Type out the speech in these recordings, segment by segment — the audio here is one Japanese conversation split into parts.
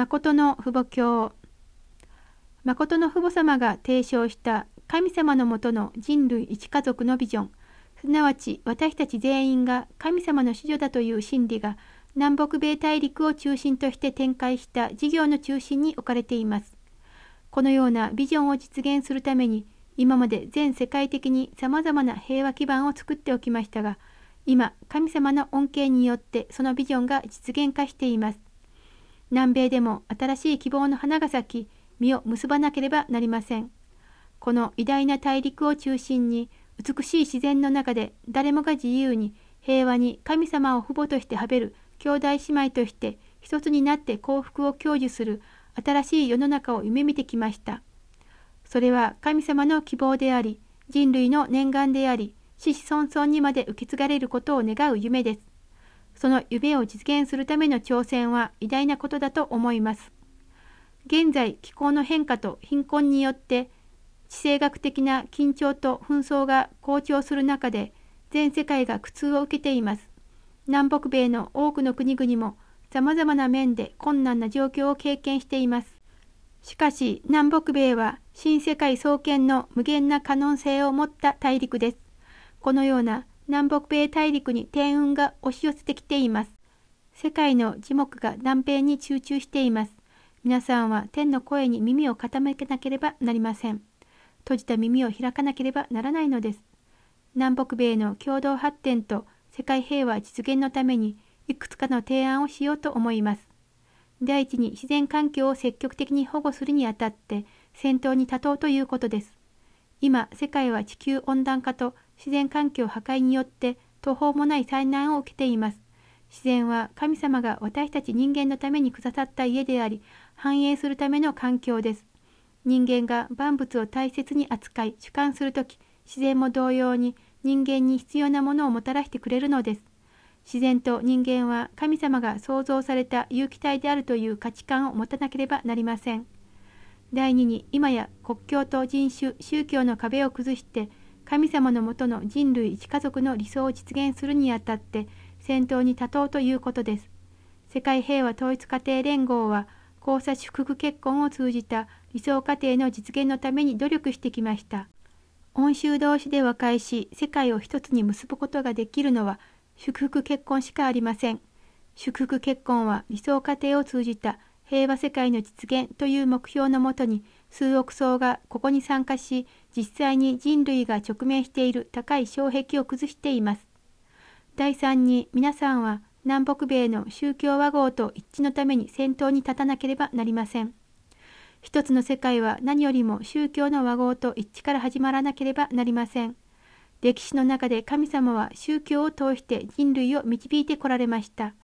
誠の父母教誠の父母様が提唱した神様のもとの人類一家族のビジョンすなわち私たち全員が神様の子女だという真理が南北米大陸を中心として展開した事業の中心に置かれています。このようなビジョンを実現するために今まで全世界的にさまざまな平和基盤を作っておきましたが今神様の恩恵によってそのビジョンが実現化しています。南米でも新しい希望の花が咲き実を結ばなければなりません。この偉大な大陸を中心に美しい自然の中で誰もが自由に平和に神様を父母としてはべる兄弟姉妹として一つになって幸福を享受する新しい世の中を夢見てきました。それは神様の希望であり、人類の念願であり、子々孫孫にまで受け継がれることを願う夢です。その夢を実現するための挑戦は偉大なことだと思います。現在、気候の変化と貧困によって地政学的な緊張と紛争が好調する中で全世界が苦痛を受けています。南北米の多くの国々も様々な面で困難な状況を経験しています。しかし南北米は新世界創建の無限な可能性を持った大陸です。このような南北米大陸に天運が押し寄せてきています。世界の樹木が南米に集中しています。皆さんは天の声に耳を傾けなければなりません。閉じた耳を開かなければならないのです。南北米の共同発展と世界平和実現のためにいくつかの提案をしようと思います。第一に自然環境を積極的に保護するにあたって先頭に立とうということです。今、世界は地球温暖化と自然環境破壊によって途方もない災難を受けています。自然は神様が私たち人間のためにくださった家であり、繁栄するための環境です。人間が万物を大切に扱い主観する時自然も同様に人間に必要なものをもたらしてくれるのです自然と人間は神様が創造された有機体であるという価値観を持たなければなりません第2に今や国境と人種宗教の壁を崩して神様のもとの人類一家族の理想を実現するにあたって先頭に立とうということです世界平和統一家庭連合は交差祝福結婚を通じた理想家庭の実現のために努力してきました。恩衆同士で和解し、世界を一つに結ぶことができるのは、祝福結婚しかありません。祝福結婚は理想家庭を通じた平和世界の実現という目標のもとに、数億層がここに参加し、実際に人類が直面している高い障壁を崩しています。第3に、皆さんは南北米の宗教和合と一致のために先頭に立たなければなりません。一つの世界は何よりも宗教の和合と一致から始まらなければなりません。歴史の中で神様は宗教を通して人類を導いてこられました。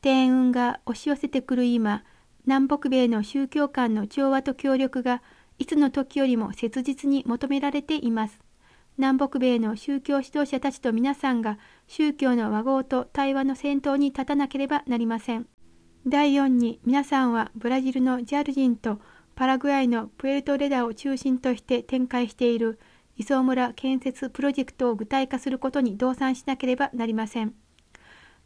天運が押し寄せてくる今、南北米の宗教間の調和と協力がいつの時よりも切実に求められています。南北米の宗教指導者たちと皆さんが宗教の和合と対話の先頭に立たなければなりません。第4に皆さんはブラジルのジャル人とパラグアイのプエルトレダを中心として展開している磯村建設プロジェクトを具体化することに動産しなければなりません。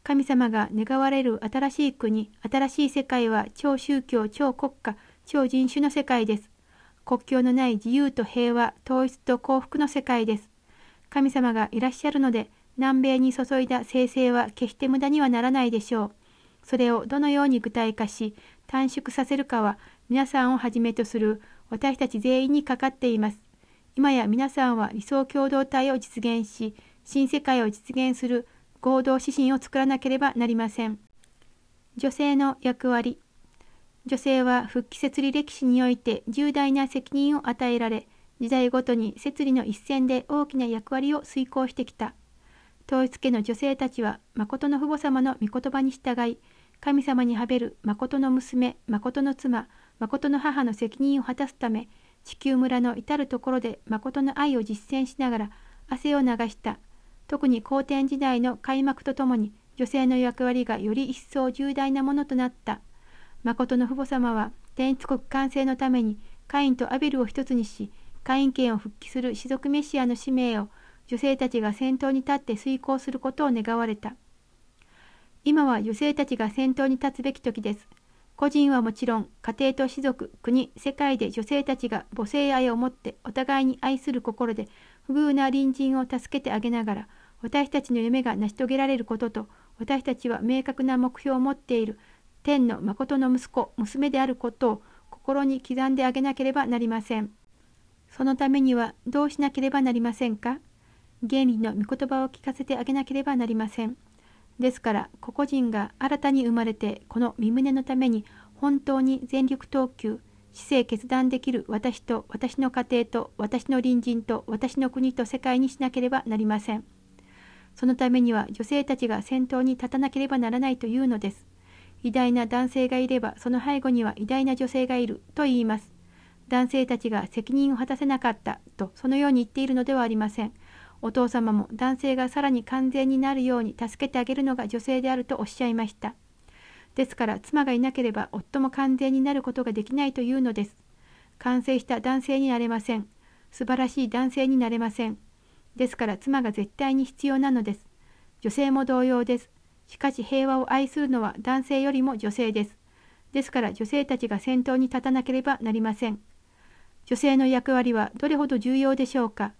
神様が願われる新しい国、新しい世界は超宗教、超国家、超人種の世界です。国境のない自由と平和、統一と幸福の世界です。神様がいらっしゃるので、南米に注いだ生成は決して無駄にはならないでしょう。それをどのように具体化し、短縮させるかは皆さんをはじめとする私たち全員にかかっています。今や皆さんは理想共同体を実現し、新世界を実現する合同指針を作らなければなりません。女性の役割女性は復帰設理歴史において重大な責任を与えられ、時代ごとに設理の一線で大きな役割を遂行してきた。統一家の女性たちは、誠の父母様の御言葉に従い、神様にはべる誠の娘、誠の妻、誠の母の責任を果たすため地球村の至る所で誠の愛を実践しながら汗を流した特に皇天時代の開幕とともに女性の役割がより一層重大なものとなった誠の父母様は天一国完成のためにカインとアベルを一つにしカイン権を復帰する士族メシアの使命を女性たちが先頭に立って遂行することを願われた。今は女性たちが先頭に立つべき時です。個人はもちろん家庭と士族国世界で女性たちが母性愛を持ってお互いに愛する心で不遇な隣人を助けてあげながら私たちの夢が成し遂げられることと私たちは明確な目標を持っている。天の誠の息子娘であることを心に刻んであげなければなりません。そのためにはどうしなければなりませんか？原理の御言葉を聞かせてあげなければなりません。ですから個々人が新たに生まれてこの身旨のために本当に全力投球姿勢決断できる私と私の家庭と私の隣人と私の国と世界にしなければなりません。そのためには女性たちが先頭に立たなければならないというのです。偉大な男性がいればその背後には偉大な女性がいると言います。男性たちが責任を果たせなかったとそのように言っているのではありません。お父様も男性がさらに完全になるように助けてあげるのが女性であるとおっしゃいました。ですから妻がいなければ夫も完全になることができないというのです。完成した男性になれません。素晴らしい男性になれません。ですから妻が絶対に必要なのです。女性も同様です。しかし平和を愛するのは男性よりも女性です。ですから女性たちが先頭に立たなければなりません。女性の役割はどれほど重要でしょうか。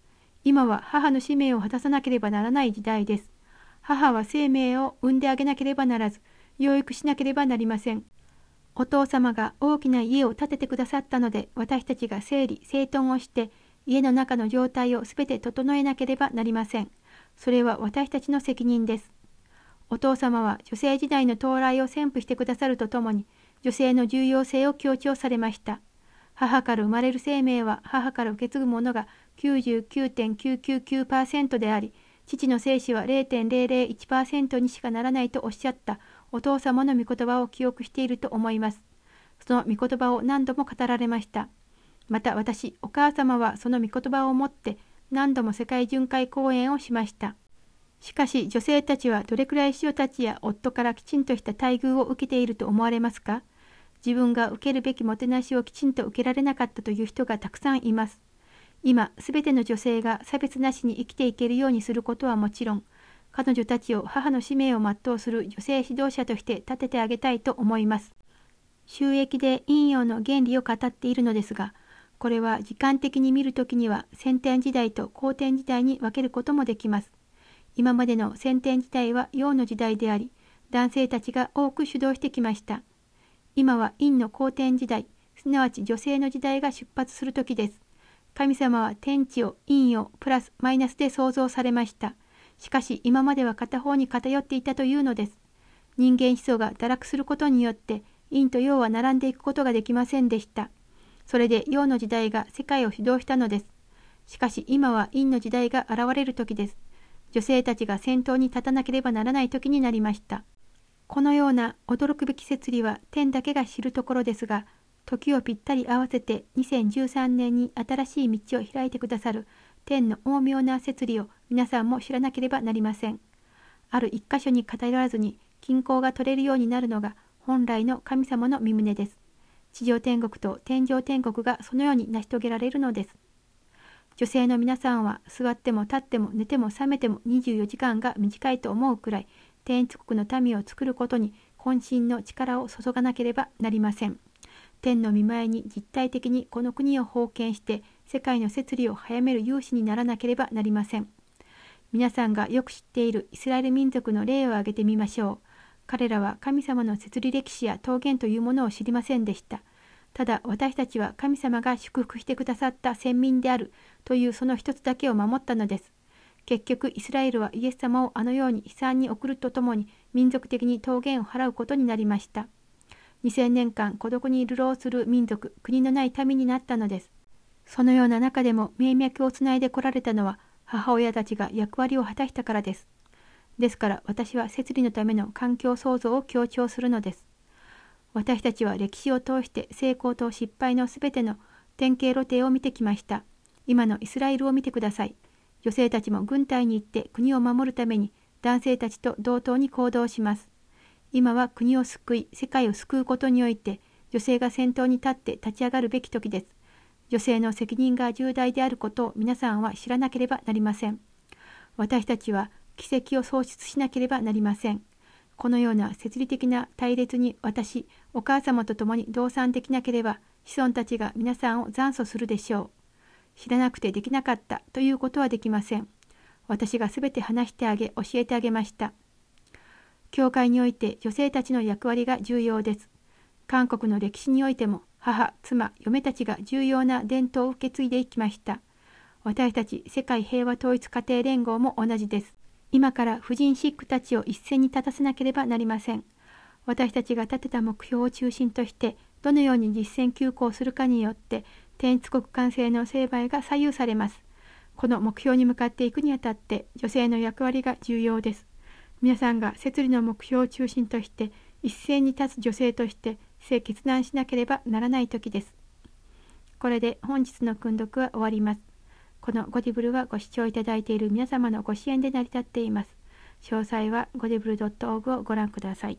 今は母の使命を果たさなければならない時代です。母は生命を産んであげなければならず、養育しなければなりません。お父様が大きな家を建ててくださったので、私たちが整理整頓をして、家の中の状態をすべて整えなければなりません。それは私たちの責任です。お父様は女性時代の到来を宣布してくださるとともに、女性の重要性を強調されました。母から生まれる生命は母から受け継ぐものが99.999%であり、父の精子は0.001%にしかならないとおっしゃったお父様の御言葉を記憶していると思います。その御言葉を何度も語られました。また私、お母様はその御言葉を持って何度も世界巡回講演をしました。しかし女性たちはどれくらい師匠たちや夫からきちんとした待遇を受けていると思われますか？自分が受けるべきもてなしをきちんと受けられなかったという人がたくさんいます。今、すべての女性が差別なしに生きていけるようにすることはもちろん、彼女たちを母の使命を全うする女性指導者として立ててあげたいと思います。収益で陰陽の原理を語っているのですが、これは時間的に見るときには先天時代と後天時代に分けることもできます。今までの先天時代は陽の時代であり、男性たちが多く主導してきました。今は陰の後天時代、すなわち女性の時代が出発する時です。神様は天地を陰をプラスマイナスで創造されました。しかし今までは片方に偏っていたというのです。人間思想が堕落することによって陰と陽は並んでいくことができませんでした。それで陽の時代が世界を主導したのです。しかし今は陰の時代が現れる時です。女性たちが先頭に立たなければならない時になりました。このような驚くべき摂理は天だけが知るところですが、時をぴったり合わせて2013年に新しい道を開いてくださる天の巧妙な摂理を皆さんも知らなければなりません。ある一箇所に偏らずに均衡が取れるようになるのが本来の神様の身旨です。地上天国と天上天国がそのように成し遂げられるのです。女性の皆さんは座っても立っても寝ても覚めても24時間が短いと思うくらい天一国の民を作ることに渾身の力を注がなければなりません。天の見舞いに実体的にこの国を封建して世界の摂理を早める勇士にならなければなりません。皆さんがよく知っているイスラエル民族の例を挙げてみましょう。彼らは神様の摂理歴史や桃源というものを知りませんでした。ただ私たちは神様が祝福してくださった先民であるというその一つだけを守ったのです。結局イスラエルはイエス様をあのように悲惨に送るとともに民族的に桃源を払うことになりました。2000年間孤独に流浪する民族、国のない民になったのです。そのような中でも命脈をつないでこられたのは母親たちが役割を果たしたからです。ですから私は摂理のための環境創造を強調するのです。私たちは歴史を通して成功と失敗のすべての典型露呈を見てきました。今のイスラエルを見てください。女性たちも軍隊に行って国を守るために男性たちと同等に行動します。今は国を救い、世界を救うことにおいて、女性が先頭に立って立ち上がるべき時です。女性の責任が重大であることを皆さんは知らなければなりません。私たちは奇跡を創出しなければなりません。このような設理的な対立に私、お母様と共に同賛できなければ、子孫たちが皆さんを残訴するでしょう。知らなくてできなかったということはできません。私がすべて話してあげ、教えてあげました。教会において女性たちの役割が重要です。韓国の歴史においても母、妻、嫁たちが重要な伝統を受け継いでいきました。私たち世界平和統一家庭連合も同じです。今から婦人シックたちを一斉に立たせなければなりません。私たちが立てた目標を中心として、どのように実践休校するかによって、天一国完成の成敗が左右されます。この目標に向かっていくにあたって、女性の役割が重要です。皆さんが摂理の目標を中心として一斉に立つ女性として性決断しなければならない時です。これで本日の訓読は終わります。このゴディブルはご視聴いただいている皆様のご支援で成り立っています。詳細はゴディブル .org をご覧ください。